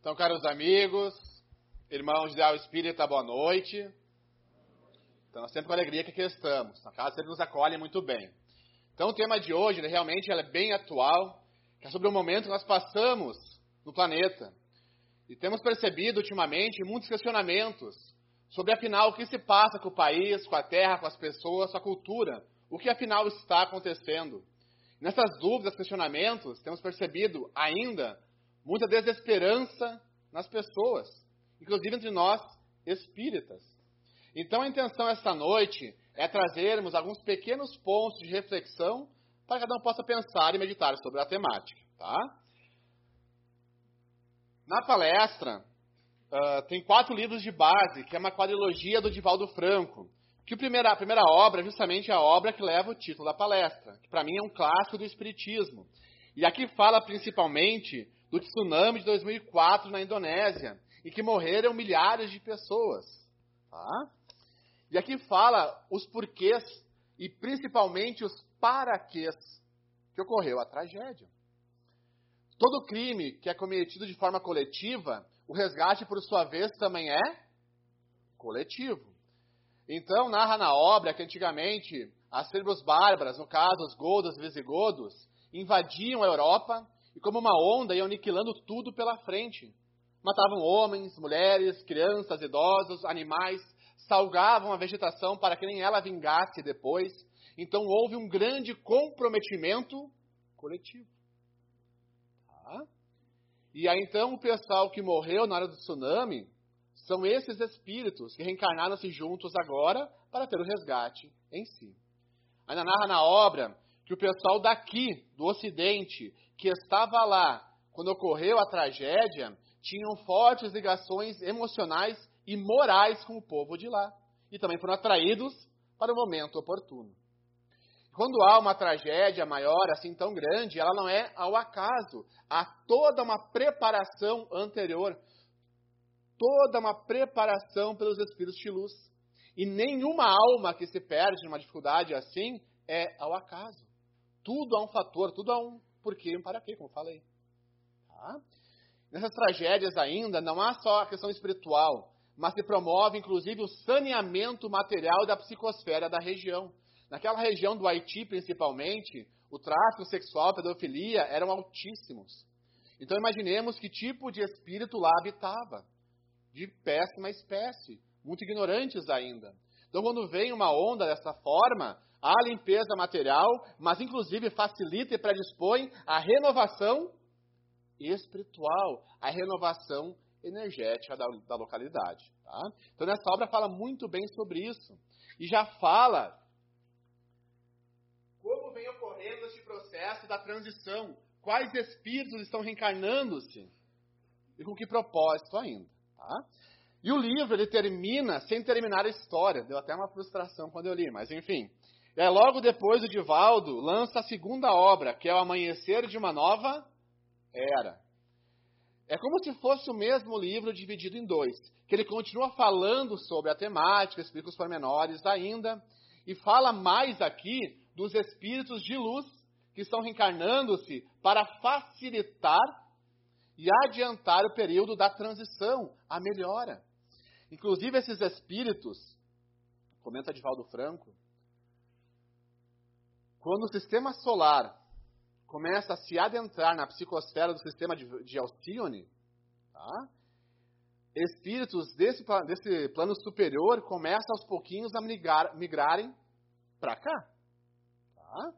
Então, caros amigos, irmãos de Al Espírita, boa noite. Então, sempre com alegria que aqui estamos. Na casa sempre nos acolhem muito bem. Então, o tema de hoje, realmente é bem atual, que é sobre o momento que nós passamos no planeta. E temos percebido ultimamente muitos questionamentos sobre, afinal, o que se passa com o país, com a terra, com as pessoas, com a cultura. O que, afinal, está acontecendo. Nessas dúvidas, questionamentos, temos percebido ainda muita desesperança nas pessoas, inclusive entre nós espíritas. Então a intenção esta noite é trazermos alguns pequenos pontos de reflexão para que cada um possa pensar e meditar sobre a temática. Tá? Na palestra, uh, tem quatro livros de base, que é uma quadrilogia do Divaldo Franco. Que a primeira, a primeira obra é justamente a obra que leva o título da palestra, que para mim é um clássico do Espiritismo. E aqui fala principalmente do tsunami de 2004 na Indonésia, em que morreram milhares de pessoas. Tá? E aqui fala os porquês e principalmente os paraquês que ocorreu a tragédia. Todo crime que é cometido de forma coletiva, o resgate, por sua vez, também é coletivo. Então, narra na obra que antigamente as tribos bárbaras, no caso os godos e visigodos, invadiam a Europa e como uma onda iam aniquilando tudo pela frente. Matavam homens, mulheres, crianças, idosos, animais, salgavam a vegetação para que nem ela vingasse depois. Então houve um grande comprometimento coletivo. Tá? E aí então o pessoal que morreu na hora do tsunami são esses espíritos que reencarnaram-se juntos agora para ter o resgate em si. Ainda narra na obra que o pessoal daqui, do Ocidente, que estava lá quando ocorreu a tragédia, tinham fortes ligações emocionais e morais com o povo de lá. E também foram atraídos para o momento oportuno. Quando há uma tragédia maior, assim tão grande, ela não é ao acaso. Há toda uma preparação anterior. Toda uma preparação pelos espíritos de luz. E nenhuma alma que se perde numa dificuldade assim é ao acaso. Tudo há um fator, tudo há um porquê e um para quê, como falei. Tá? Nessas tragédias ainda, não há só a questão espiritual, mas se promove, inclusive, o saneamento material da psicosfera da região. Naquela região do Haiti, principalmente, o tráfico sexual, a pedofilia eram altíssimos. Então, imaginemos que tipo de espírito lá habitava. De péssima espécie, muito ignorantes ainda. Então, quando vem uma onda dessa forma, há limpeza material, mas inclusive facilita e predispõe a renovação espiritual, a renovação energética da, da localidade. Tá? Então, nessa obra fala muito bem sobre isso. E já fala como vem ocorrendo esse processo da transição, quais espíritos estão reencarnando-se e com que propósito ainda. Tá? E o livro ele termina sem terminar a história. Deu até uma frustração quando eu li, mas enfim. É logo depois o Divaldo lança a segunda obra, que é o Amanhecer de uma Nova Era. É como se fosse o mesmo livro dividido em dois, que ele continua falando sobre a temática, explica os pormenores ainda, e fala mais aqui dos espíritos de luz que estão reencarnando-se para facilitar e adiantar o período da transição, a melhora. Inclusive esses espíritos, comenta Divaldo Franco, quando o sistema solar começa a se adentrar na psicosfera do sistema de, de tá? espíritos desse, desse plano superior começam aos pouquinhos a migrar, migrarem para cá. Tá?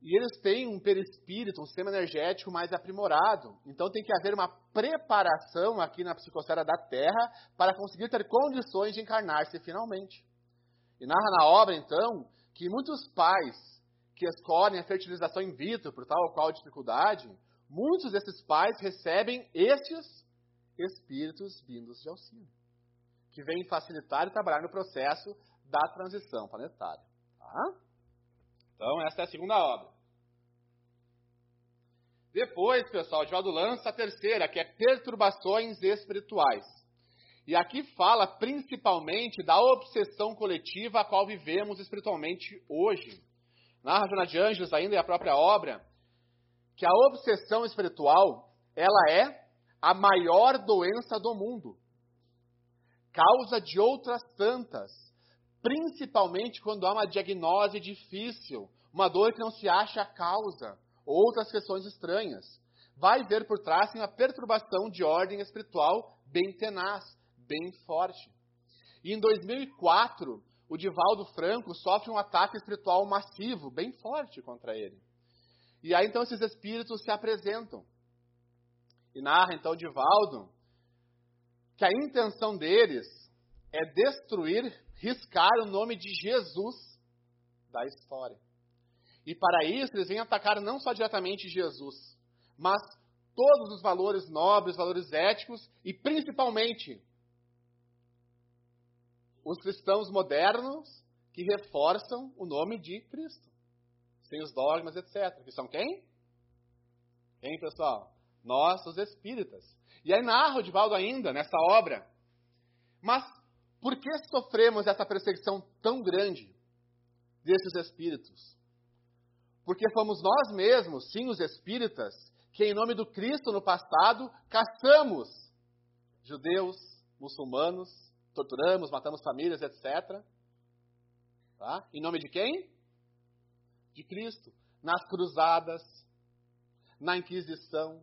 E eles têm um perispírito, um sistema energético mais aprimorado. Então tem que haver uma preparação aqui na psicosfera da Terra para conseguir ter condições de encarnar-se finalmente. E narra na obra, então, que muitos pais que escolhem a fertilização in vitro por tal ou qual dificuldade, muitos desses pais recebem estes espíritos vindos de auxílio, que vêm facilitar e trabalhar no processo da transição planetária. Tá? Então, essa é a segunda obra. Depois, pessoal, Divaldo lança a terceira, que é Perturbações Espirituais. E aqui fala principalmente da obsessão coletiva a qual vivemos espiritualmente hoje. Narra Jona de Anjos ainda e a própria obra, que a obsessão espiritual, ela é a maior doença do mundo. Causa de outras tantas, principalmente quando há uma diagnose difícil, uma dor que não se acha a causa, outras questões estranhas. Vai ver por trás uma perturbação de ordem espiritual bem tenaz, bem forte. E em 2004, o Divaldo Franco sofre um ataque espiritual massivo, bem forte contra ele. E aí então esses espíritos se apresentam. E narra então Divaldo que a intenção deles é destruir, riscar o nome de Jesus da história. E para isso eles vêm atacar não só diretamente Jesus, mas todos os valores nobres, valores éticos e principalmente os cristãos modernos que reforçam o nome de Cristo. Sem os dogmas, etc. Que são quem? Quem, pessoal? Nós, os espíritas. E aí narra o Divaldo ainda nessa obra. Mas por que sofremos essa perseguição tão grande desses espíritos? Porque fomos nós mesmos, sim, os espíritas, que em nome do Cristo no passado caçamos judeus, muçulmanos, torturamos, matamos famílias, etc. Tá? Em nome de quem? De Cristo. Nas cruzadas, na Inquisição.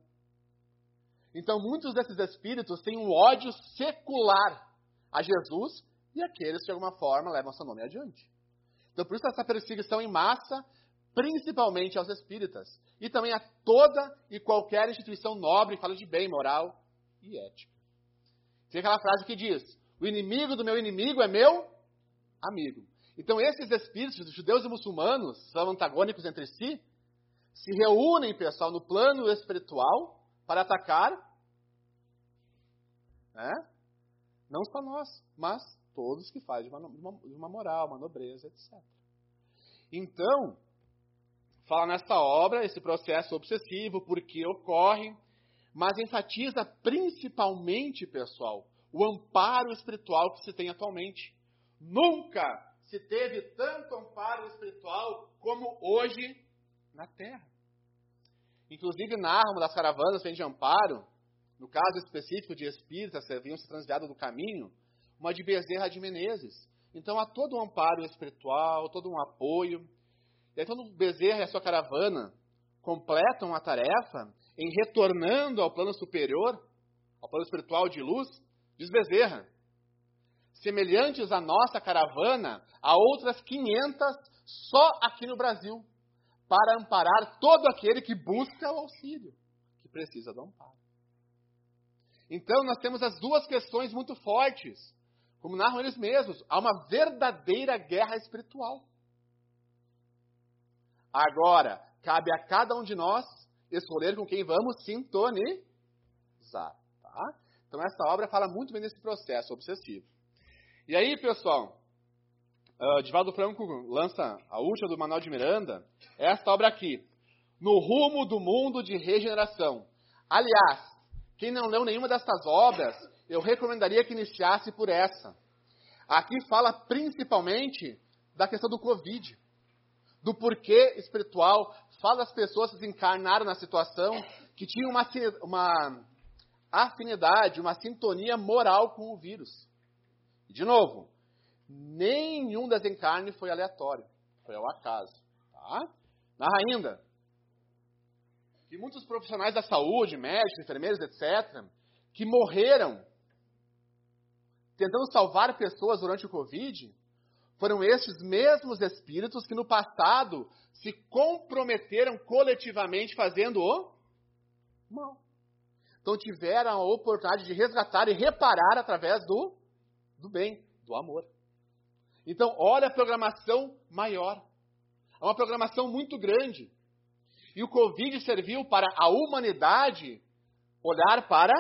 Então, muitos desses espíritos têm um ódio secular a Jesus e aqueles que, de alguma forma, levam seu nome adiante. Então, por isso, essa perseguição em massa, principalmente aos espíritas, e também a toda e qualquer instituição nobre fala de bem, moral e ética. Tem aquela frase que diz: o inimigo do meu inimigo é meu amigo. Então, esses espíritos, judeus e muçulmanos, são antagônicos entre si, se reúnem, pessoal, no plano espiritual para atacar né, não só nós, mas todos que fazem de uma, de uma moral, uma nobreza, etc. Então, fala nessa obra esse processo obsessivo, por que ocorre, mas enfatiza principalmente, pessoal, o amparo espiritual que se tem atualmente. Nunca se teve tanto amparo espiritual como hoje na Terra. Inclusive, narra uma das caravanas vem de amparo, no caso específico de espíritas que haviam se transviado do caminho, uma de Bezerra de Menezes. Então há todo um amparo espiritual, todo um apoio. E aí, quando Bezerra e a sua caravana completam a tarefa em retornando ao plano superior, ao plano espiritual de luz, Diz Bezerra, semelhantes à nossa caravana, há outras 500 só aqui no Brasil, para amparar todo aquele que busca o auxílio, que precisa do amparo. Então, nós temos as duas questões muito fortes. Como narram eles mesmos, há uma verdadeira guerra espiritual. Agora, cabe a cada um de nós escolher com quem vamos sintonizar. Tá? Então, essa obra fala muito bem desse processo obsessivo. E aí, pessoal, uh, Divaldo Franco lança a última do Manuel de Miranda, esta obra aqui, No Rumo do Mundo de Regeneração. Aliás, quem não leu nenhuma dessas obras, eu recomendaria que iniciasse por essa. Aqui fala principalmente da questão do Covid, do porquê espiritual, fala das pessoas que encarnaram na situação, que tinham uma, uma afinidade, uma sintonia moral com o vírus. De novo, nenhum desencarne foi aleatório, foi ao acaso. Tá? Narra ainda que muitos profissionais da saúde, médicos, enfermeiros, etc., que morreram tentando salvar pessoas durante o Covid, foram estes mesmos espíritos que no passado se comprometeram coletivamente fazendo o mal. Então tiveram a oportunidade de resgatar e reparar através do, do bem, do amor. Então, olha a programação maior. É uma programação muito grande. E o Covid serviu para a humanidade olhar para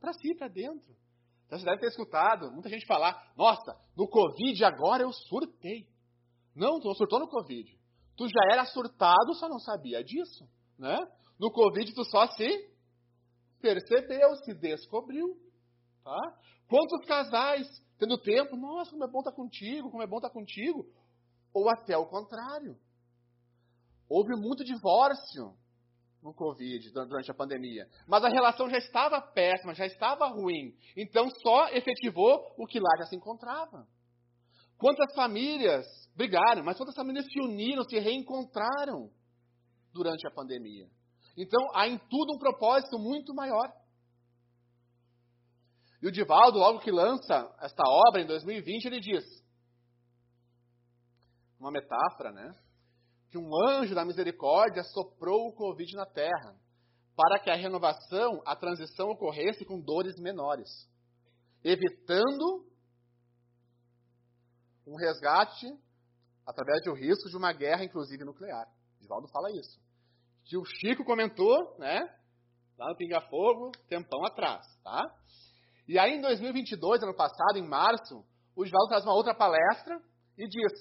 para si, para dentro. Então, você deve ter escutado muita gente falar: Nossa, no Covid agora eu surtei. Não, tu não surtou no Covid. Tu já era surtado, só não sabia disso. Né? No Covid, tu só se percebeu, se descobriu. Tá? Quantos casais, tendo tempo, nossa, como é bom estar contigo, como é bom estar contigo. Ou até o contrário. Houve muito divórcio. no Covid, durante a pandemia. Mas a relação já estava péssima, já estava ruim. Então só efetivou o que lá já se encontrava. Quantas famílias brigaram, mas quantas famílias se uniram, se reencontraram durante a pandemia. Então há em tudo um propósito muito maior. E o Divaldo, logo que lança esta obra em 2020, ele diz, uma metáfora, né? Que um anjo da misericórdia soprou o Covid na terra, para que a renovação, a transição ocorresse com dores menores, evitando um resgate através do risco de uma guerra, inclusive nuclear. Divaldo fala isso. O Chico comentou, né? Lá no Pinga Fogo, tempão atrás, tá? E aí, em 2022, ano passado, em março, o Divaldo traz uma outra palestra e diz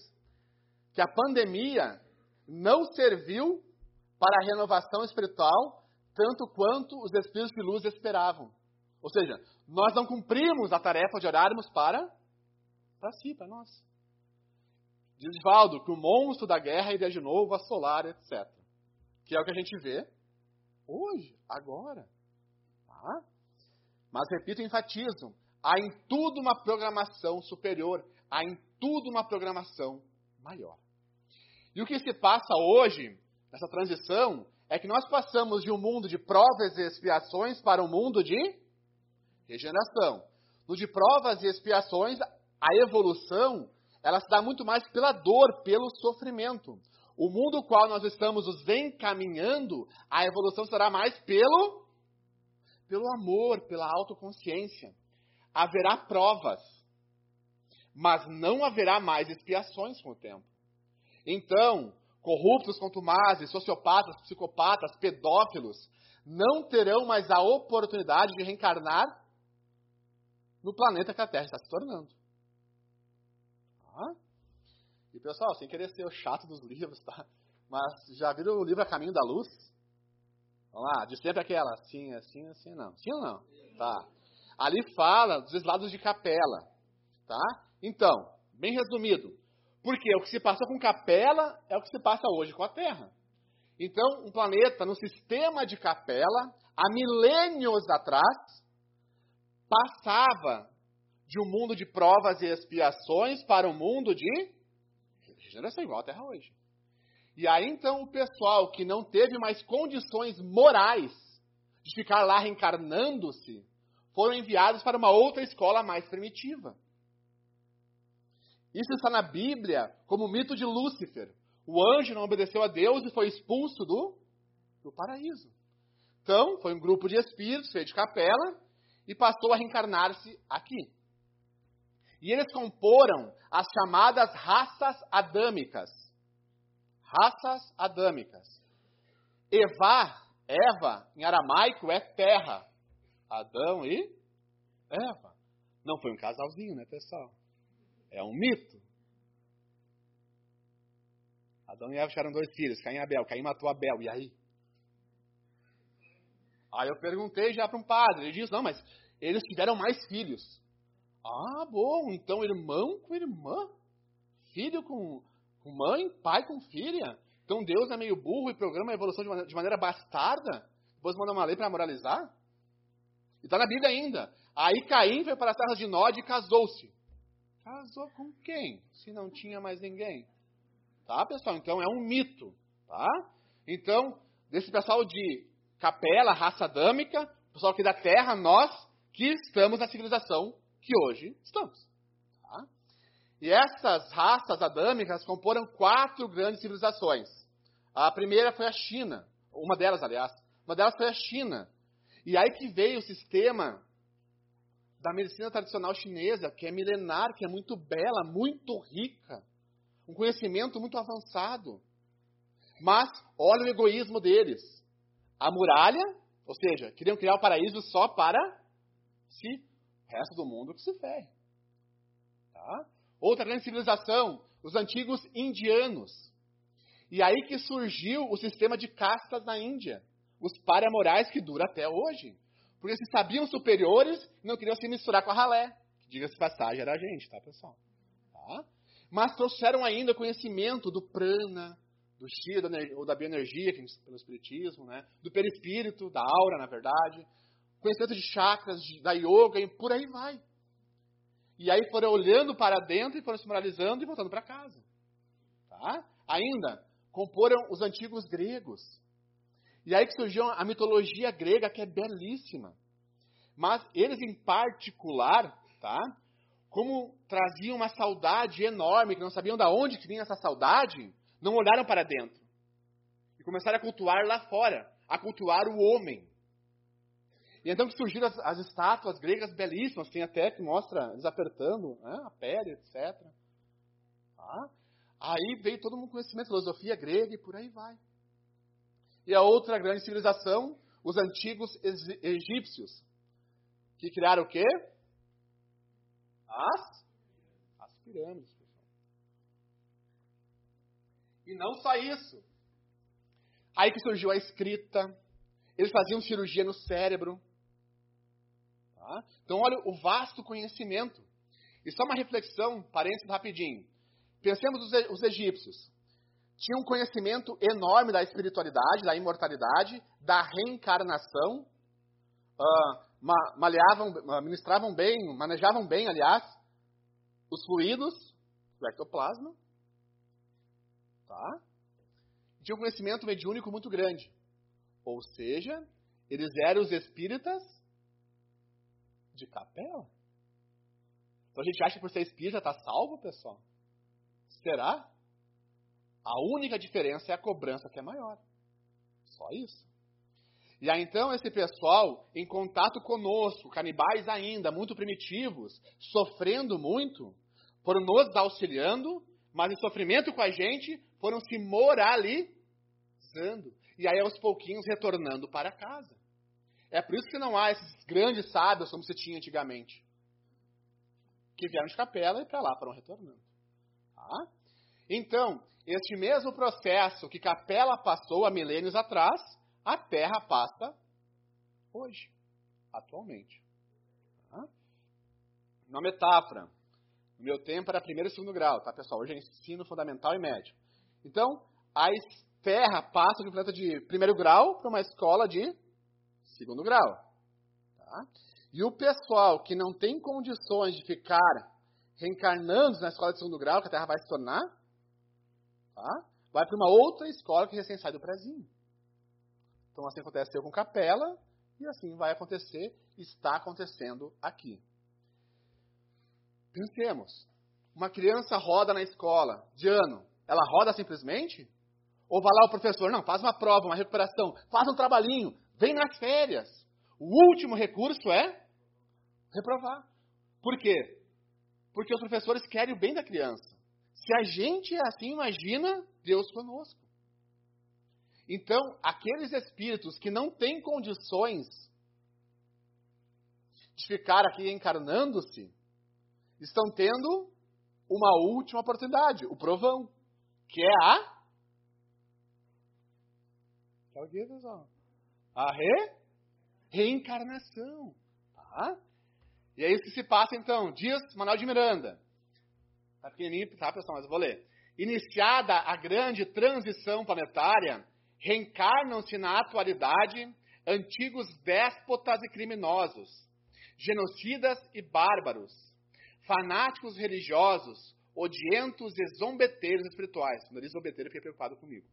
que a pandemia não serviu para a renovação espiritual tanto quanto os espíritos de luz esperavam. Ou seja, nós não cumprimos a tarefa de orarmos para para si, para nós. Diz Divaldo que o monstro da guerra iria de novo assolar, etc. Que é o que a gente vê hoje, agora. Tá? Mas repito enfatizo: há em tudo uma programação superior, há em tudo uma programação maior. E o que se passa hoje, nessa transição, é que nós passamos de um mundo de provas e expiações para um mundo de regeneração. No de provas e expiações, a evolução, ela se dá muito mais pela dor, pelo sofrimento. O mundo qual nós estamos nos encaminhando, a evolução será mais pelo pelo amor, pela autoconsciência. Haverá provas, mas não haverá mais expiações com o tempo. Então, corruptos, contumazes, sociopatas, psicopatas, pedófilos, não terão mais a oportunidade de reencarnar no planeta que a Terra está se tornando. Ah? E pessoal, sem querer ser o chato dos livros, tá? Mas já viram o livro A Caminho da Luz? Vamos lá, de sempre aquela, assim, assim, assim, não. Sim ou não? Tá. Ali fala dos lados de capela, tá? Então, bem resumido, porque o que se passou com capela é o que se passa hoje com a Terra. Então, um planeta no sistema de capela, há milênios atrás, passava de um mundo de provas e expiações para um mundo de regeneração, igual a Terra hoje. E aí então o pessoal que não teve mais condições morais de ficar lá reencarnando-se, foram enviados para uma outra escola mais primitiva. Isso está na Bíblia como o mito de Lúcifer. O anjo não obedeceu a Deus e foi expulso do, do paraíso. Então, foi um grupo de espíritos feito de capela e passou a reencarnar-se aqui. E eles comporam as chamadas raças adâmicas raças adâmicas. Eva, Eva, em aramaico, é terra. Adão e Eva. Não foi um casalzinho, né, pessoal? É um mito. Adão e Eva tiveram dois filhos, Caim e Abel. Caim matou Abel, e aí? Aí eu perguntei já para um padre, ele disse, não, mas eles tiveram mais filhos. Ah, bom, então irmão com irmã, filho com com mãe, pai com filha. Então Deus é meio burro e programa a evolução de maneira, de maneira bastarda. Depois manda uma lei para moralizar. E está na Bíblia ainda. Aí Caim foi para as terras de Nod e casou-se. Casou com quem? Se não tinha mais ninguém. Tá, pessoal? Então é um mito. Tá? Então, desse pessoal de capela, raça adâmica, pessoal aqui da terra, nós que estamos na civilização que hoje estamos. E essas raças adâmicas comporam quatro grandes civilizações. A primeira foi a China, uma delas, aliás. Uma delas foi a China. E aí que veio o sistema da medicina tradicional chinesa, que é milenar, que é muito bela, muito rica, um conhecimento muito avançado. Mas olha o egoísmo deles. A muralha, ou seja, queriam criar o paraíso só para si, resto do mundo que se ferre. Tá? Outra grande civilização, os antigos indianos. E aí que surgiu o sistema de castas na Índia. Os paramorais que dura até hoje. Porque se sabiam superiores e não queriam se misturar com a ralé. Diga-se passagem, era a gente, tá, pessoal? Tá? Mas trouxeram ainda conhecimento do prana, do chi ou da bioenergia, que pelo espiritismo, né? do perispírito, da aura, na verdade, conhecimento de chakras, da yoga e por aí vai. E aí foram olhando para dentro e foram se moralizando e voltando para casa. Tá? Ainda, comporam os antigos gregos. E aí que surgiu a mitologia grega, que é belíssima. Mas eles, em particular, tá? como traziam uma saudade enorme, que não sabiam de onde que vinha essa saudade, não olharam para dentro. E começaram a cultuar lá fora, a cultuar o homem. E então que surgiram as, as estátuas gregas belíssimas, tem até que mostra eles apertando né, a pele, etc. Tá? Aí veio todo um conhecimento, filosofia grega e por aí vai. E a outra grande civilização, os antigos egípcios, que criaram o quê? As, as pirâmides. E não só isso. Aí que surgiu a escrita. Eles faziam cirurgia no cérebro. Tá? Então, olha o vasto conhecimento. E só uma reflexão, parênteses rapidinho. Pensemos os, os egípcios. Tinham um conhecimento enorme da espiritualidade, da imortalidade, da reencarnação. Uh, maleavam, ministravam bem, manejavam bem, aliás, os fluidos do ectoplasma. Tá? Tinha um conhecimento mediúnico muito grande. Ou seja, eles eram os espíritas de capela. Então a gente acha que por ser espírita está salvo, pessoal? Será? A única diferença é a cobrança que é maior. Só isso. E aí então esse pessoal, em contato conosco, canibais ainda, muito primitivos, sofrendo muito, foram nos auxiliando, mas em sofrimento com a gente, foram se moralizando. E aí aos pouquinhos retornando para casa. É por isso que não há esses grandes sábios como se tinha antigamente. Que vieram de capela e para lá foram retornando. Tá? Então, este mesmo processo que Capela passou há milênios atrás, a Terra passa hoje, atualmente. Tá? Uma metáfora. Meu tempo era primeiro e segundo grau, tá, pessoal? Hoje é ensino fundamental e médio. Então, a Terra passa de um planeta de primeiro grau para uma escola de segundo grau. Tá? E o pessoal que não tem condições de ficar reencarnando na escola de segundo grau, que a Terra vai se tornar, tá? vai para uma outra escola que recém sai do prezinho. Então assim aconteceu com Capela e assim vai acontecer, está acontecendo aqui. Pensemos, uma criança roda na escola de ano, ela roda simplesmente? Ou vai lá o professor, não, faz uma prova, uma recuperação, faz um trabalhinho, vem nas férias. O último recurso é reprovar. Por quê? Porque os professores querem o bem da criança. Se a gente é assim, imagina Deus conosco. Então, aqueles espíritos que não têm condições de ficar aqui encarnando-se, estão tendo uma última oportunidade, o provão, que é a. Tá aqui, pessoal? A re... reencarnação. Tá? E é isso que se passa então. Dias Manuel de Miranda. Tá pequenininho, tá, pessoal? Mas eu vou ler. Iniciada a grande transição planetária, reencarnam-se na atualidade antigos déspotas e criminosos, genocidas e bárbaros, fanáticos religiosos, odientos e zombeteiros espirituais. Quando eu disse zombeteiro, fiquei preocupado comigo.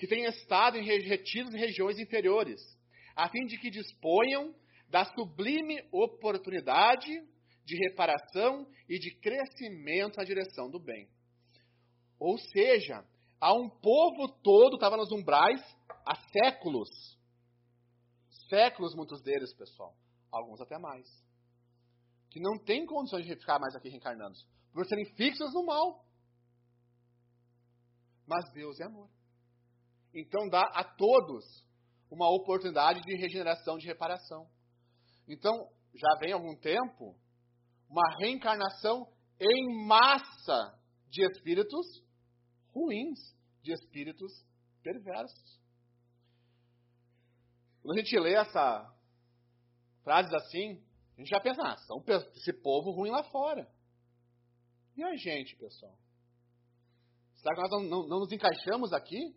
Que têm estado em retiros em regiões inferiores, a fim de que disponham da sublime oportunidade de reparação e de crescimento na direção do bem. Ou seja, há um povo todo estava nos umbrais há séculos. Séculos, muitos deles, pessoal. Alguns até mais. Que não tem condições de ficar mais aqui reencarnando. Por serem fixos no mal. Mas Deus é amor. Então dá a todos uma oportunidade de regeneração, de reparação. Então, já vem algum tempo uma reencarnação em massa de espíritos ruins, de espíritos perversos. Quando a gente lê essa frases assim, a gente já pensa, ah, são esse povo ruim lá fora. E a gente, pessoal? Será que nós não, não, não nos encaixamos aqui?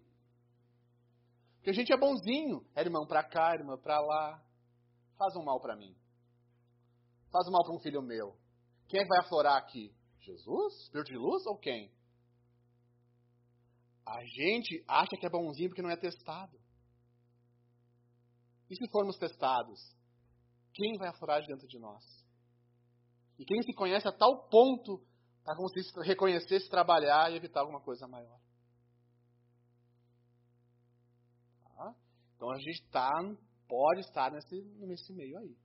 Porque a gente é bonzinho. É irmão pra cá, irmã pra lá. Faz um mal para mim. Faz um mal para um filho meu. Quem é que vai aflorar aqui? Jesus? Espírito de luz ou quem? A gente acha que é bonzinho porque não é testado. E se formos testados? Quem vai aflorar de dentro de nós? E quem se conhece a tal ponto para conseguir reconhecer, se trabalhar e evitar alguma coisa maior? Então a gente tá, pode estar nesse, nesse meio aí.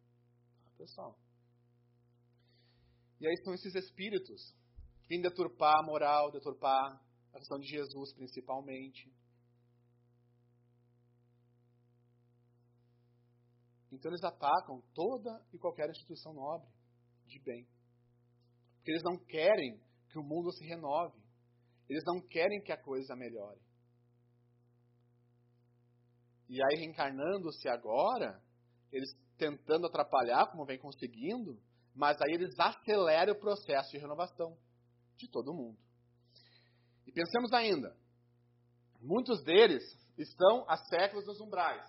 Tá, pessoal? E aí são esses espíritos que vêm deturpar a moral, deturpar a questão de Jesus principalmente. Então eles atacam toda e qualquer instituição nobre de bem. Porque eles não querem que o mundo se renove. Eles não querem que a coisa melhore. E aí, reencarnando-se agora, eles tentando atrapalhar, como vem conseguindo, mas aí eles aceleram o processo de renovação de todo mundo. E pensemos ainda, muitos deles estão há séculos nos umbrais.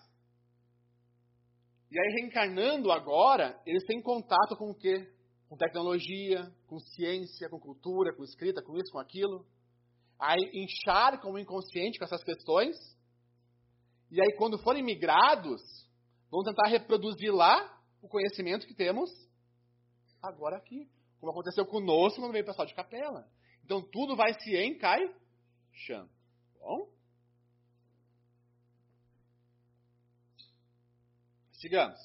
E aí, reencarnando agora, eles têm contato com o quê? Com tecnologia, com ciência, com cultura, com escrita, com isso, com aquilo. Aí encharcam o inconsciente com essas questões. E aí, quando forem migrados, vão tentar reproduzir lá o conhecimento que temos agora aqui. Como aconteceu conosco quando veio o pessoal de capela. Então tudo vai se encaixando. Bom? Sigamos.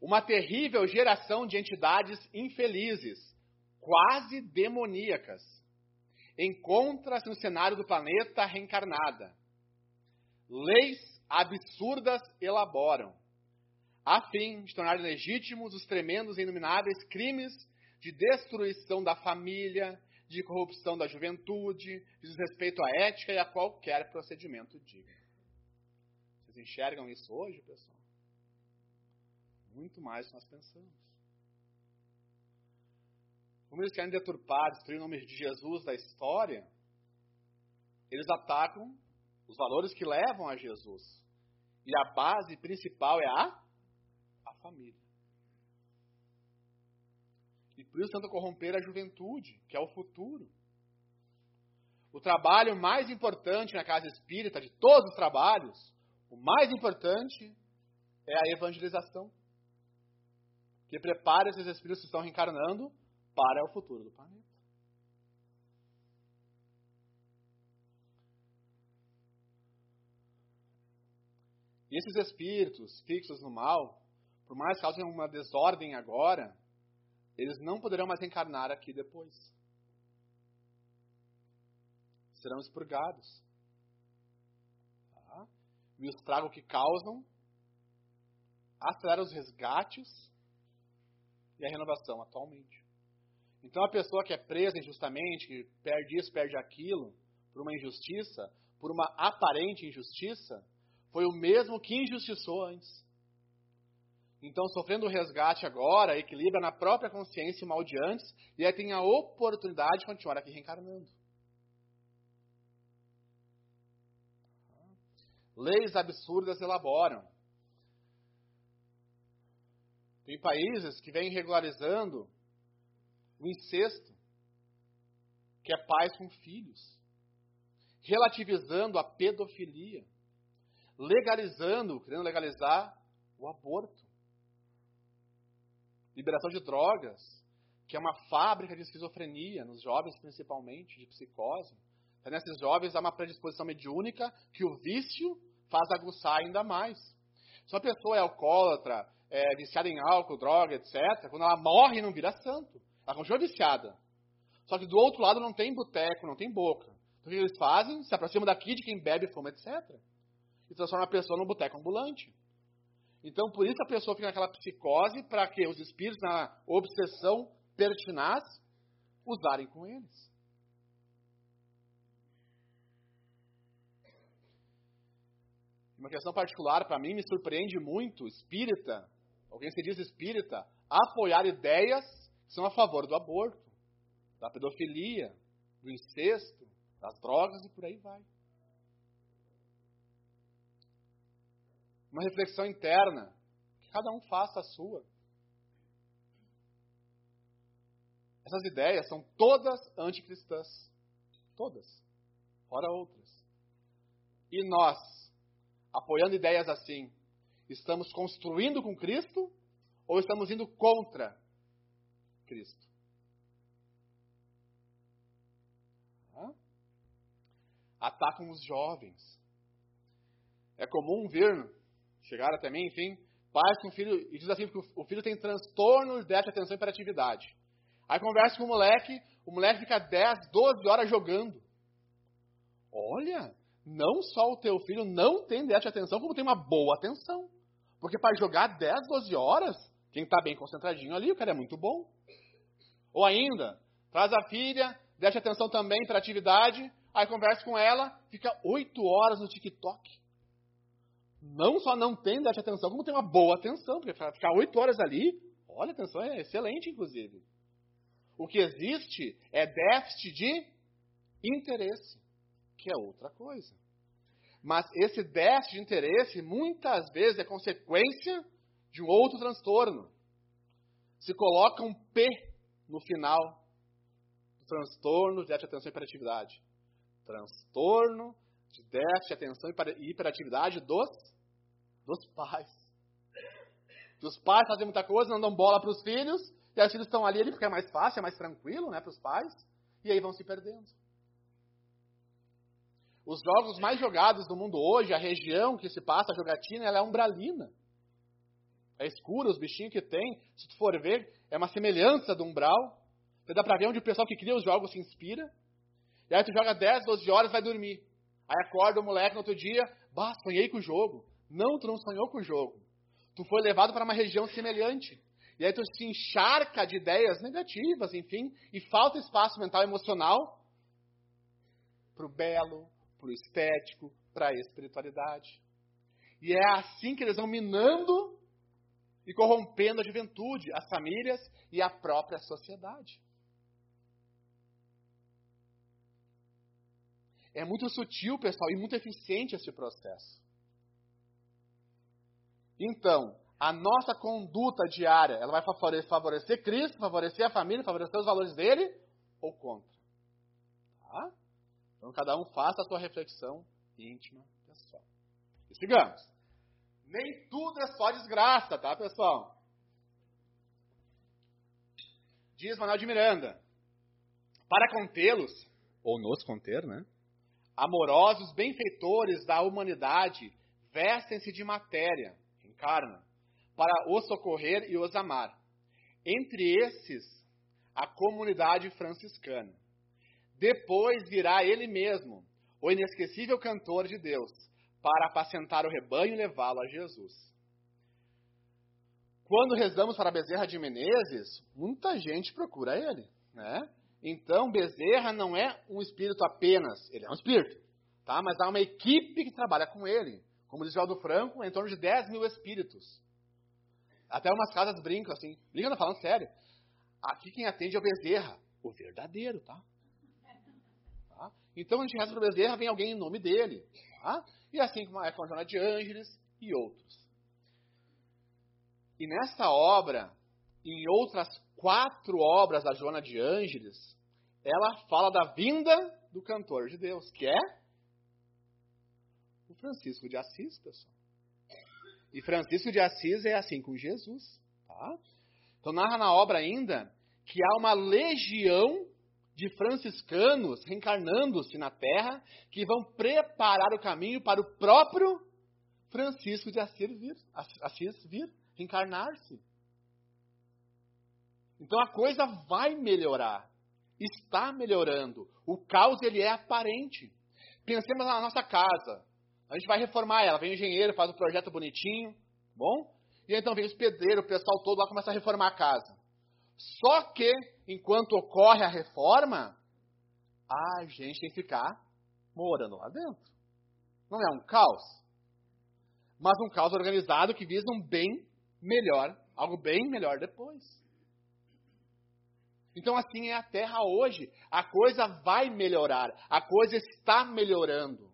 Uma terrível geração de entidades infelizes, quase demoníacas, encontra-se no cenário do planeta reencarnada. Leis absurdas elaboram a fim de tornar legítimos os tremendos e inomináveis crimes de destruição da família, de corrupção da juventude, de desrespeito à ética e a qualquer procedimento digno. Vocês enxergam isso hoje, pessoal? Muito mais do que nós pensamos. Como eles querem deturpar, destruir o nome de Jesus da história, eles atacam os valores que levam a Jesus. E a base principal é a família. E por isso tenta corromper a juventude, que é o futuro. O trabalho mais importante na casa espírita, de todos os trabalhos, o mais importante é a evangelização. Que prepara esses espíritos que estão reencarnando para o futuro do planeta. Esses espíritos fixos no mal, por mais que causem uma desordem agora, eles não poderão mais encarnar aqui depois. Serão expurgados. Tá? E o estrago que causam acelera os resgates e a renovação atualmente. Então a pessoa que é presa injustamente, que perde isso, perde aquilo, por uma injustiça, por uma aparente injustiça, foi o mesmo que injustiçou antes. Então, sofrendo o resgate agora, equilibra na própria consciência o mal de antes, e aí tem a oportunidade de continuar aqui reencarnando. Leis absurdas elaboram. Tem países que vêm regularizando o incesto, que é pais com filhos, relativizando a pedofilia, legalizando, querendo legalizar o aborto liberação de drogas, que é uma fábrica de esquizofrenia, nos jovens principalmente, de psicose. Então, nesses jovens há uma predisposição mediúnica que o vício faz aguçar ainda mais. Se uma pessoa é alcoólatra, é viciada em álcool, droga, etc., quando ela morre não vira santo. Ela continua viciada. Só que do outro lado não tem boteco, não tem boca. Então o que eles fazem? Se aproximam daqui de quem bebe, fuma, etc. E transforma a pessoa num boteco ambulante. Então, por isso a pessoa fica naquela psicose para que os espíritos, na obsessão pertinaz, usarem com eles. Uma questão particular, para mim, me surpreende muito, espírita, alguém se diz espírita, apoiar ideias que são a favor do aborto, da pedofilia, do incesto, das drogas e por aí vai. Uma reflexão interna, que cada um faça a sua. Essas ideias são todas anticristãs. Todas. Fora outras. E nós, apoiando ideias assim, estamos construindo com Cristo ou estamos indo contra Cristo? Atacam os jovens. É comum ver, chegar até mim, enfim, pais com filho, e diz assim que o filho tem transtorno de atenção e hiperatividade. Aí conversa com o moleque, o moleque fica 10, 12 horas jogando. Olha, não só o teu filho não tem déficit de atenção, como tem uma boa atenção. Porque para jogar 10, 12 horas, quem está bem concentradinho ali, o cara é muito bom. Ou ainda, traz a filha, déficit de atenção também, para atividade, aí conversa com ela, fica 8 horas no TikTok. Não só não tem déficit de atenção, como tem uma boa atenção, porque ficar 8 horas ali, olha, a atenção é excelente, inclusive. O que existe é déficit de interesse, que é outra coisa. Mas esse déficit de interesse muitas vezes é consequência de um outro transtorno. Se coloca um P no final do transtorno de déficit de atenção e hiperatividade. Transtorno de déficit de atenção e hiperatividade dos, dos pais. Os pais fazem muita coisa, não dão bola para os filhos, e os filhos estão ali, ele fica mais fácil, é mais tranquilo né, para os pais, e aí vão se perdendo. Os jogos mais jogados do mundo hoje, a região que se passa a jogatina, ela é umbralina. É escura, os bichinhos que tem, se tu for ver, é uma semelhança do umbral. Você dá pra ver onde o pessoal que cria os jogos se inspira. E aí tu joga 10, 12 horas e vai dormir. Aí acorda o moleque no outro dia, bah, sonhei com o jogo. Não, tu não sonhou com o jogo. Tu foi levado para uma região semelhante. E aí tu se encharca de ideias negativas, enfim, e falta espaço mental e emocional para o belo, para o estético, para a espiritualidade. E é assim que eles vão minando e corrompendo a juventude, as famílias e a própria sociedade. É muito sutil, pessoal, e muito eficiente esse processo. Então, a nossa conduta diária, ela vai favorecer Cristo, favorecer a família, favorecer os valores dele ou contra? Tá? Então cada um faça a sua reflexão íntima, pessoal. E sigamos. Nem tudo é só desgraça, tá, pessoal? Diz Manuel de Miranda. Para contê-los, ou nos conter, né? Amorosos benfeitores da humanidade vestem-se de matéria, encarnam para os socorrer e os amar. Entre esses, a comunidade franciscana. Depois virá ele mesmo, o inesquecível cantor de Deus, para apacentar o rebanho e levá-lo a Jesus. Quando rezamos para Bezerra de Menezes, muita gente procura ele, né? Então, Bezerra não é um espírito apenas, ele é um espírito, tá? Mas há uma equipe que trabalha com ele. Como diz o Aldo Franco, em torno de 10 mil espíritos. Até umas casas brincam assim. Brincam, falando sério. Aqui quem atende é o Bezerra. O verdadeiro, tá? tá? Então a gente reza para o Bezerra, vem alguém em nome dele. Tá? E assim como é com a Joana de Ângeles e outros. E nesta obra, em outras quatro obras da Joana de Ângeles, ela fala da vinda do cantor de Deus, que é Francisco de Assis, pessoal. E Francisco de Assis é assim com Jesus. Tá? Então narra na obra ainda que há uma legião de franciscanos reencarnando-se na Terra que vão preparar o caminho para o próprio Francisco de Assis vir, Assis vir reencarnar-se. Então a coisa vai melhorar. Está melhorando. O caos ele é aparente. Pensemos na nossa casa. A gente vai reformar ela. Vem o engenheiro, faz o projeto bonitinho, bom? E então vem os pedreiros, o pessoal todo lá começa a reformar a casa. Só que, enquanto ocorre a reforma, a gente tem que ficar morando lá dentro. Não é um caos, mas um caos organizado que visa um bem melhor, algo bem melhor depois. Então, assim é a Terra hoje. A coisa vai melhorar, a coisa está melhorando.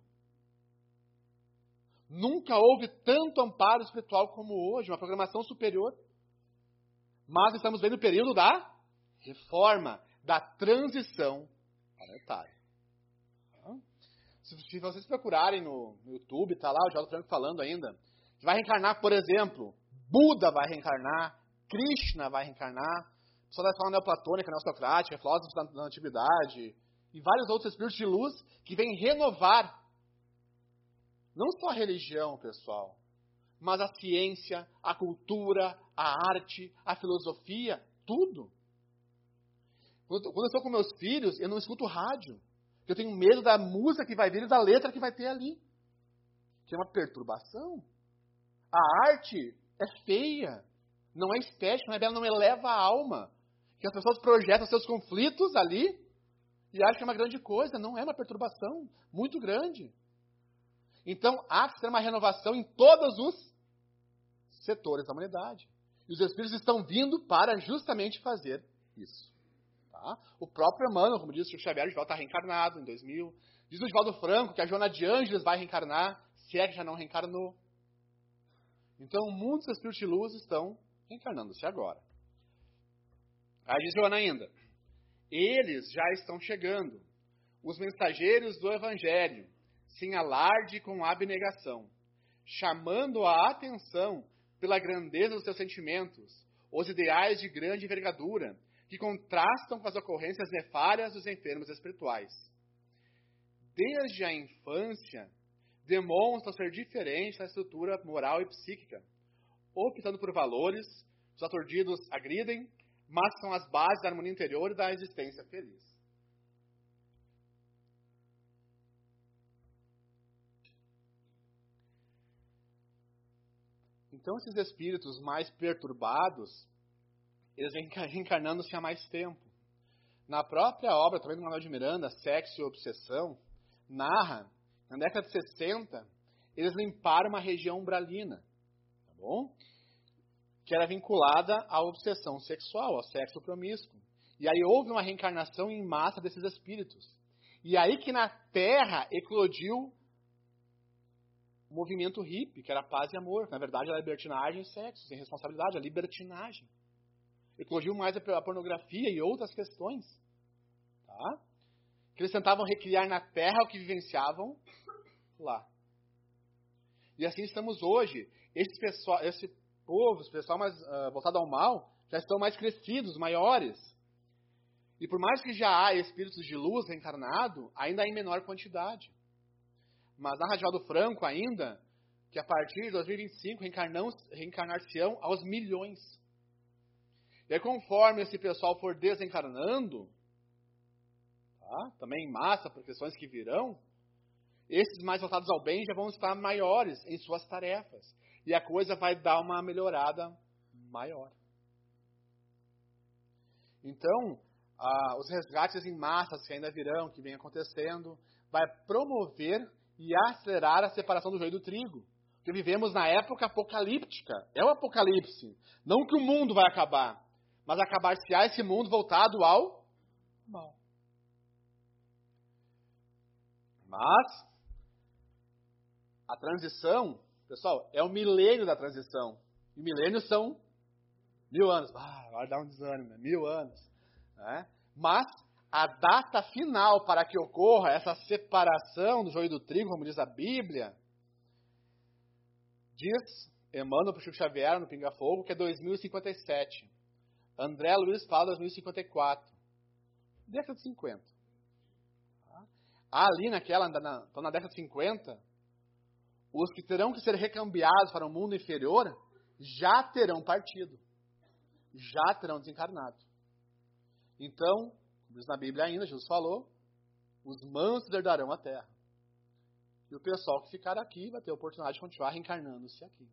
Nunca houve tanto amparo espiritual como hoje, uma programação superior. Mas estamos vendo o período da reforma, da transição planetária. Se, vocês procurarem no, YouTube, tá lá o Geraldo Franco falando ainda, que vai reencarnar, por exemplo, Buda vai reencarnar, Krishna vai reencarnar, pessoal da escola neoplatônica, neocrática, filósofos da, da antiguidade, e vários outros espíritos de luz que vêm renovar não só a religião, pessoal, mas a ciência, a cultura, a arte, a filosofia, tudo. Quando eu estou com meus filhos, eu não escuto rádio. Eu tenho medo da música que vai vir e da letra que vai ter ali. Que é uma perturbação. A arte é feia, não é estética, não é bela, não eleva a alma. Que as pessoas projetam seus conflitos ali e acham que é uma grande coisa. Não é uma perturbação muito grande. Então, há que ter uma renovação em todos os setores da humanidade. E os Espíritos estão vindo para justamente fazer isso. Tá? O próprio Emmanuel, como disse o Xavier, está reencarnado em 2000. Diz o Divaldo Franco que a Joana de Ângeles vai reencarnar, se é que já não reencarnou. Então, muitos Espíritos de luz estão reencarnando-se agora. Aí diz Joana ainda, eles já estão chegando, os mensageiros do Evangelho, sem alarde com abnegação, chamando a atenção pela grandeza dos seus sentimentos, os ideais de grande envergadura, que contrastam com as ocorrências nefárias dos enfermos espirituais. Desde a infância, demonstram ser diferentes da estrutura moral e psíquica, optando por valores, os aturdidos agridem, mas são as bases da harmonia interior e da existência feliz. Então, esses espíritos mais perturbados, eles vêm reencarnando-se há mais tempo. Na própria obra, também do Manuel de Miranda, Sexo e Obsessão, narra, na década de 60, eles limparam uma região umbralina, tá bom? Que era vinculada à obsessão sexual, ao sexo promíscuo. E aí houve uma reencarnação em massa desses espíritos. E aí que na Terra eclodiu movimento hippie, que era paz e amor. Na verdade, era libertinagem e sexo, sem responsabilidade, a libertinagem. Eclodiu mais a pornografia e outras questões. Tá? Que eles tentavam recriar na terra o que vivenciavam lá. E assim estamos hoje. Esse, pessoal, esse povo, esse pessoal mais uh, voltado ao mal, já estão mais crescidos, maiores. E por mais que já há espíritos de luz reencarnado, ainda há em menor quantidade. Mas na Radial do Franco ainda, que a partir de 2025 reencarnar-se-ão aos milhões. E aí, conforme esse pessoal for desencarnando, tá? também em massa, por questões que virão, esses mais voltados ao bem já vão estar maiores em suas tarefas. E a coisa vai dar uma melhorada maior. Então, ah, os resgates em massas que ainda virão, que vem acontecendo, vai promover e acelerar a separação do joio do trigo. Porque vivemos na época apocalíptica. É o apocalipse. Não que o mundo vai acabar, mas acabar-se-á esse mundo voltado ao mal. Mas a transição, pessoal, é o milênio da transição. E milênios são mil anos. Ah, agora dá um desânimo, né? mil anos. Né? Mas a data final para que ocorra essa separação do joio do trigo, como diz a Bíblia, diz Emmanuel para Chico Xavier no Pinga Fogo, que é 2057. André Luiz fala 2054. Década de 50. Tá? Ali naquela, na, então na década de 50, os que terão que ser recambiados para o mundo inferior já terão partido. Já terão desencarnado. Então, Diz na Bíblia ainda, Jesus falou: os mansos herdarão a terra. E o pessoal que ficar aqui vai ter a oportunidade de continuar reencarnando-se aqui.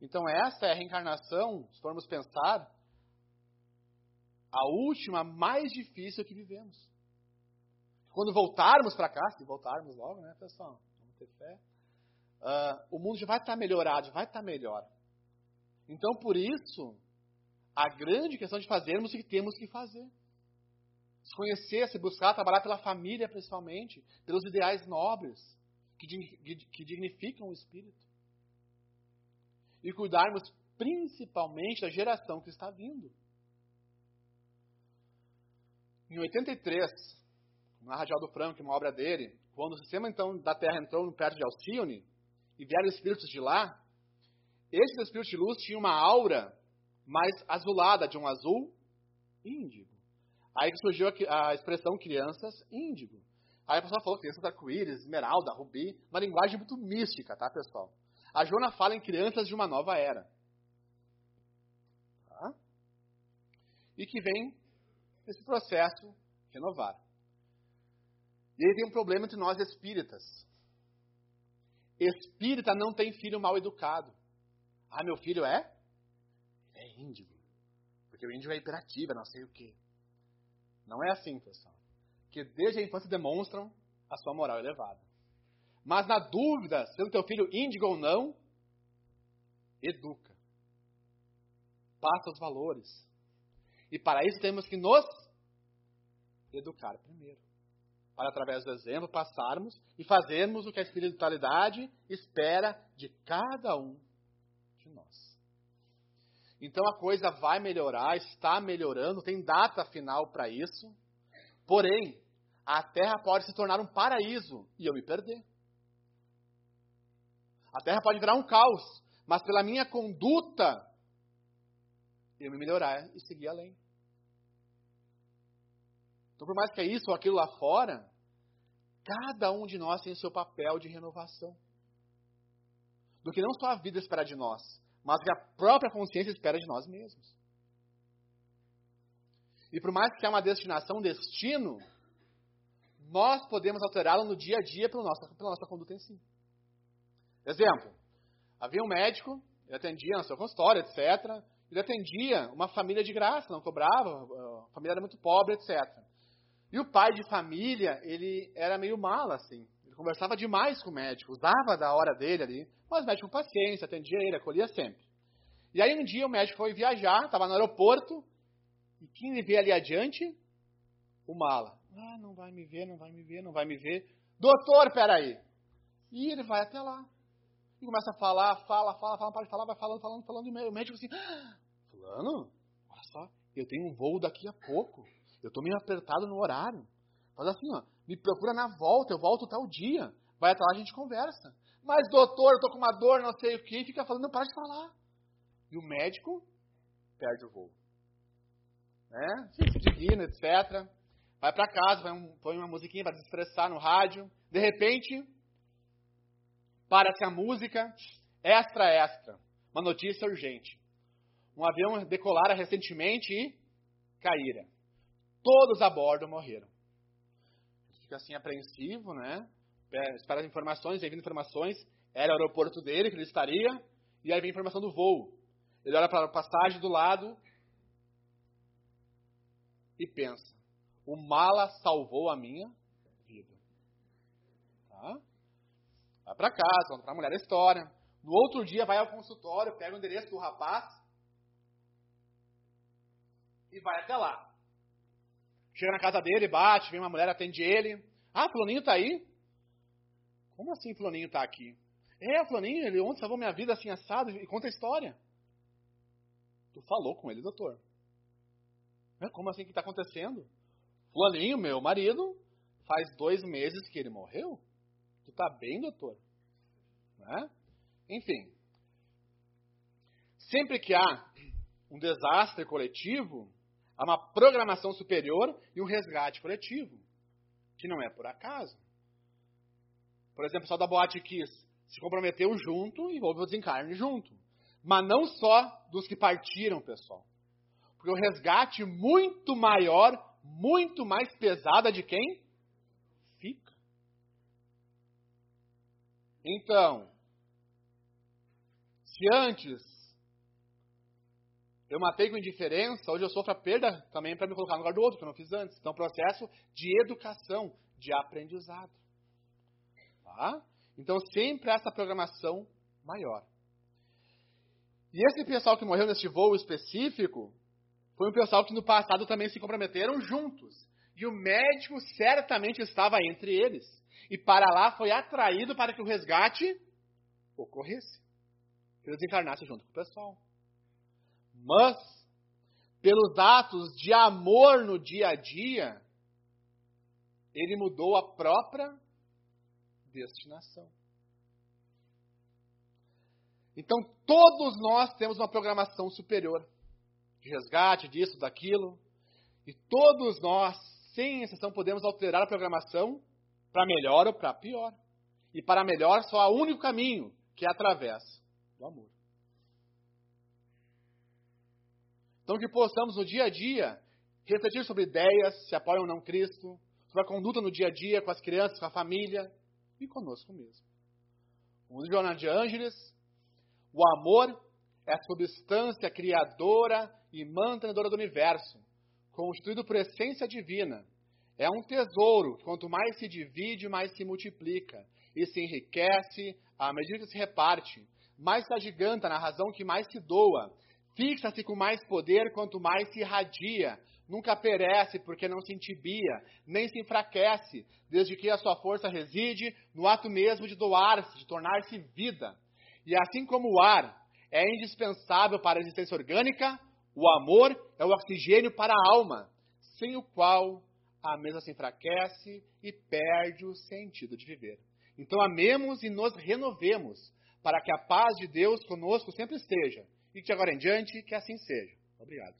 Então, essa é a reencarnação, se formos pensar, a última mais difícil que vivemos. Quando voltarmos para cá, se voltarmos logo, né, pessoal? Vamos ter fé. Uh, o mundo já vai estar melhorado, já vai estar melhor. Então, por isso, a grande questão de fazermos o que temos que fazer se conhecer, se buscar, trabalhar pela família principalmente, pelos ideais nobres, que, que dignificam o espírito. E cuidarmos principalmente da geração que está vindo. Em 83, na Radial do Franco, uma obra dele, quando o sistema então da Terra entrou perto de Alcione e vieram espíritos de lá, esses espíritos de luz tinham uma aura mais azulada, de um azul índigo. Aí surgiu a expressão crianças índigo. Aí a pessoa falou crianças arco-íris, esmeralda, rubi, uma linguagem muito mística, tá, pessoal? A Jona fala em crianças de uma nova era. Tá? E que vem esse processo renovar. E aí tem um problema entre nós espíritas. Espírita não tem filho mal educado. Ah, meu filho é? É índigo. Porque o índigo é hiperativo, não sei o quê. Não é assim, pessoal. Que desde a infância demonstram a sua moral elevada. Mas na dúvida, sendo teu filho índigo ou não, educa. Passa os valores. E para isso temos que nos educar primeiro. Para, através do exemplo, passarmos e fazermos o que a espiritualidade espera de cada um de nós. Então a coisa vai melhorar, está melhorando, tem data final para isso. Porém, a terra pode se tornar um paraíso e eu me perder. A terra pode virar um caos, mas pela minha conduta, eu me melhorar e seguir além. Então, por mais que é isso ou aquilo lá fora, cada um de nós tem o seu papel de renovação. Do que não só a vida espera de nós, mas que a própria consciência espera de nós mesmos. E por mais que é uma destinação, um destino, nós podemos alterá-lo no dia a dia pela nossa, pela nossa conduta em si. Exemplo, havia um médico, ele atendia no seu consultório, etc. Ele atendia uma família de graça, não cobrava, a família era muito pobre, etc. E o pai de família, ele era meio mala, assim. Conversava demais com o médico, usava da hora dele ali, mas o médico com paciência, atendia ele, acolhia sempre. E aí um dia o médico foi viajar, estava no aeroporto, e quem ele vê ali adiante? O mala. Ah, não vai me ver, não vai me ver, não vai me ver. Doutor, peraí. E ele vai até lá. E começa a falar, fala, fala, fala, para de falar, vai falando, falando, falando, e o médico assim, ah, fulano, olha só, eu tenho um voo daqui a pouco. Eu estou meio apertado no horário. Faz assim, ó, me procura na volta, eu volto tal dia. Vai até lá, a gente conversa. Mas, doutor, eu tô com uma dor, não sei o que, fica falando, para de falar. E o médico perde o voo. Né? Se digna, etc. Vai para casa, vai um, põe uma musiquinha para desestressar no rádio. De repente, para-se a música, extra, extra. Uma notícia urgente. Um avião decolara recentemente e caíra. Todos a bordo morreram. Fica assim apreensivo, né? Espera as informações, vem vindo informações. Era o aeroporto dele que ele estaria. E aí vem a informação do voo. Ele olha para a passagem do lado e pensa: o mala salvou a minha vida. Tá? Vai para casa, conta para a mulher a história. No outro dia vai ao consultório, pega o endereço do rapaz e vai até lá. Chega na casa dele, bate, vem uma mulher, atende ele. Ah, Fulaninho tá aí? Como assim Fulaninho tá aqui? É, Fulaninho, ele ontem salvou minha vida assim assado e conta a história. Tu falou com ele, doutor. É, como assim que tá acontecendo? Fulaninho, meu marido, faz dois meses que ele morreu. Tu tá bem, doutor? Né? Enfim. Sempre que há um desastre coletivo, Há uma programação superior e um resgate coletivo, que não é por acaso. Por exemplo, pessoal da Boate Kiss se comprometeu junto e houve o desencarne junto. Mas não só dos que partiram, pessoal. Porque o resgate muito maior, muito mais pesada de quem fica. Então, se antes eu matei com indiferença, hoje eu sofro a perda também para me colocar no lugar do outro, que eu não fiz antes. Então, processo de educação, de aprendizado. Tá? Então, sempre essa programação maior. E esse pessoal que morreu nesse voo específico foi um pessoal que no passado também se comprometeram juntos. e o médico certamente estava entre eles. E para lá foi atraído para que o resgate ocorresse. Que ele desencarnasse junto com o pessoal. Mas, pelos atos de amor no dia a dia, ele mudou a própria destinação. Então, todos nós temos uma programação superior de resgate, disso, daquilo. E todos nós, sem exceção, podemos alterar a programação para melhor ou para pior. E para melhor, só há um único caminho, que é através do amor. Então, que possamos no dia a dia refletir sobre ideias, se apoiam ou não Cristo, sobre a conduta no dia a dia com as crianças, com a família e conosco mesmo. Como diz Joana de Ângeles, o amor é a substância criadora e mantenedora do universo, constituído por essência divina. É um tesouro que, quanto mais se divide, mais se multiplica e se enriquece à medida que se reparte. Mais se agiganta na razão que mais se doa. Fixa-se com mais poder quanto mais se irradia. Nunca perece porque não se entibia, nem se enfraquece, desde que a sua força reside no ato mesmo de doar-se, de tornar-se vida. E assim como o ar é indispensável para a existência orgânica, o amor é o oxigênio para a alma, sem o qual a mesa se enfraquece e perde o sentido de viver. Então amemos e nos renovemos, para que a paz de Deus conosco sempre esteja, e de agora em diante que assim seja. Obrigado.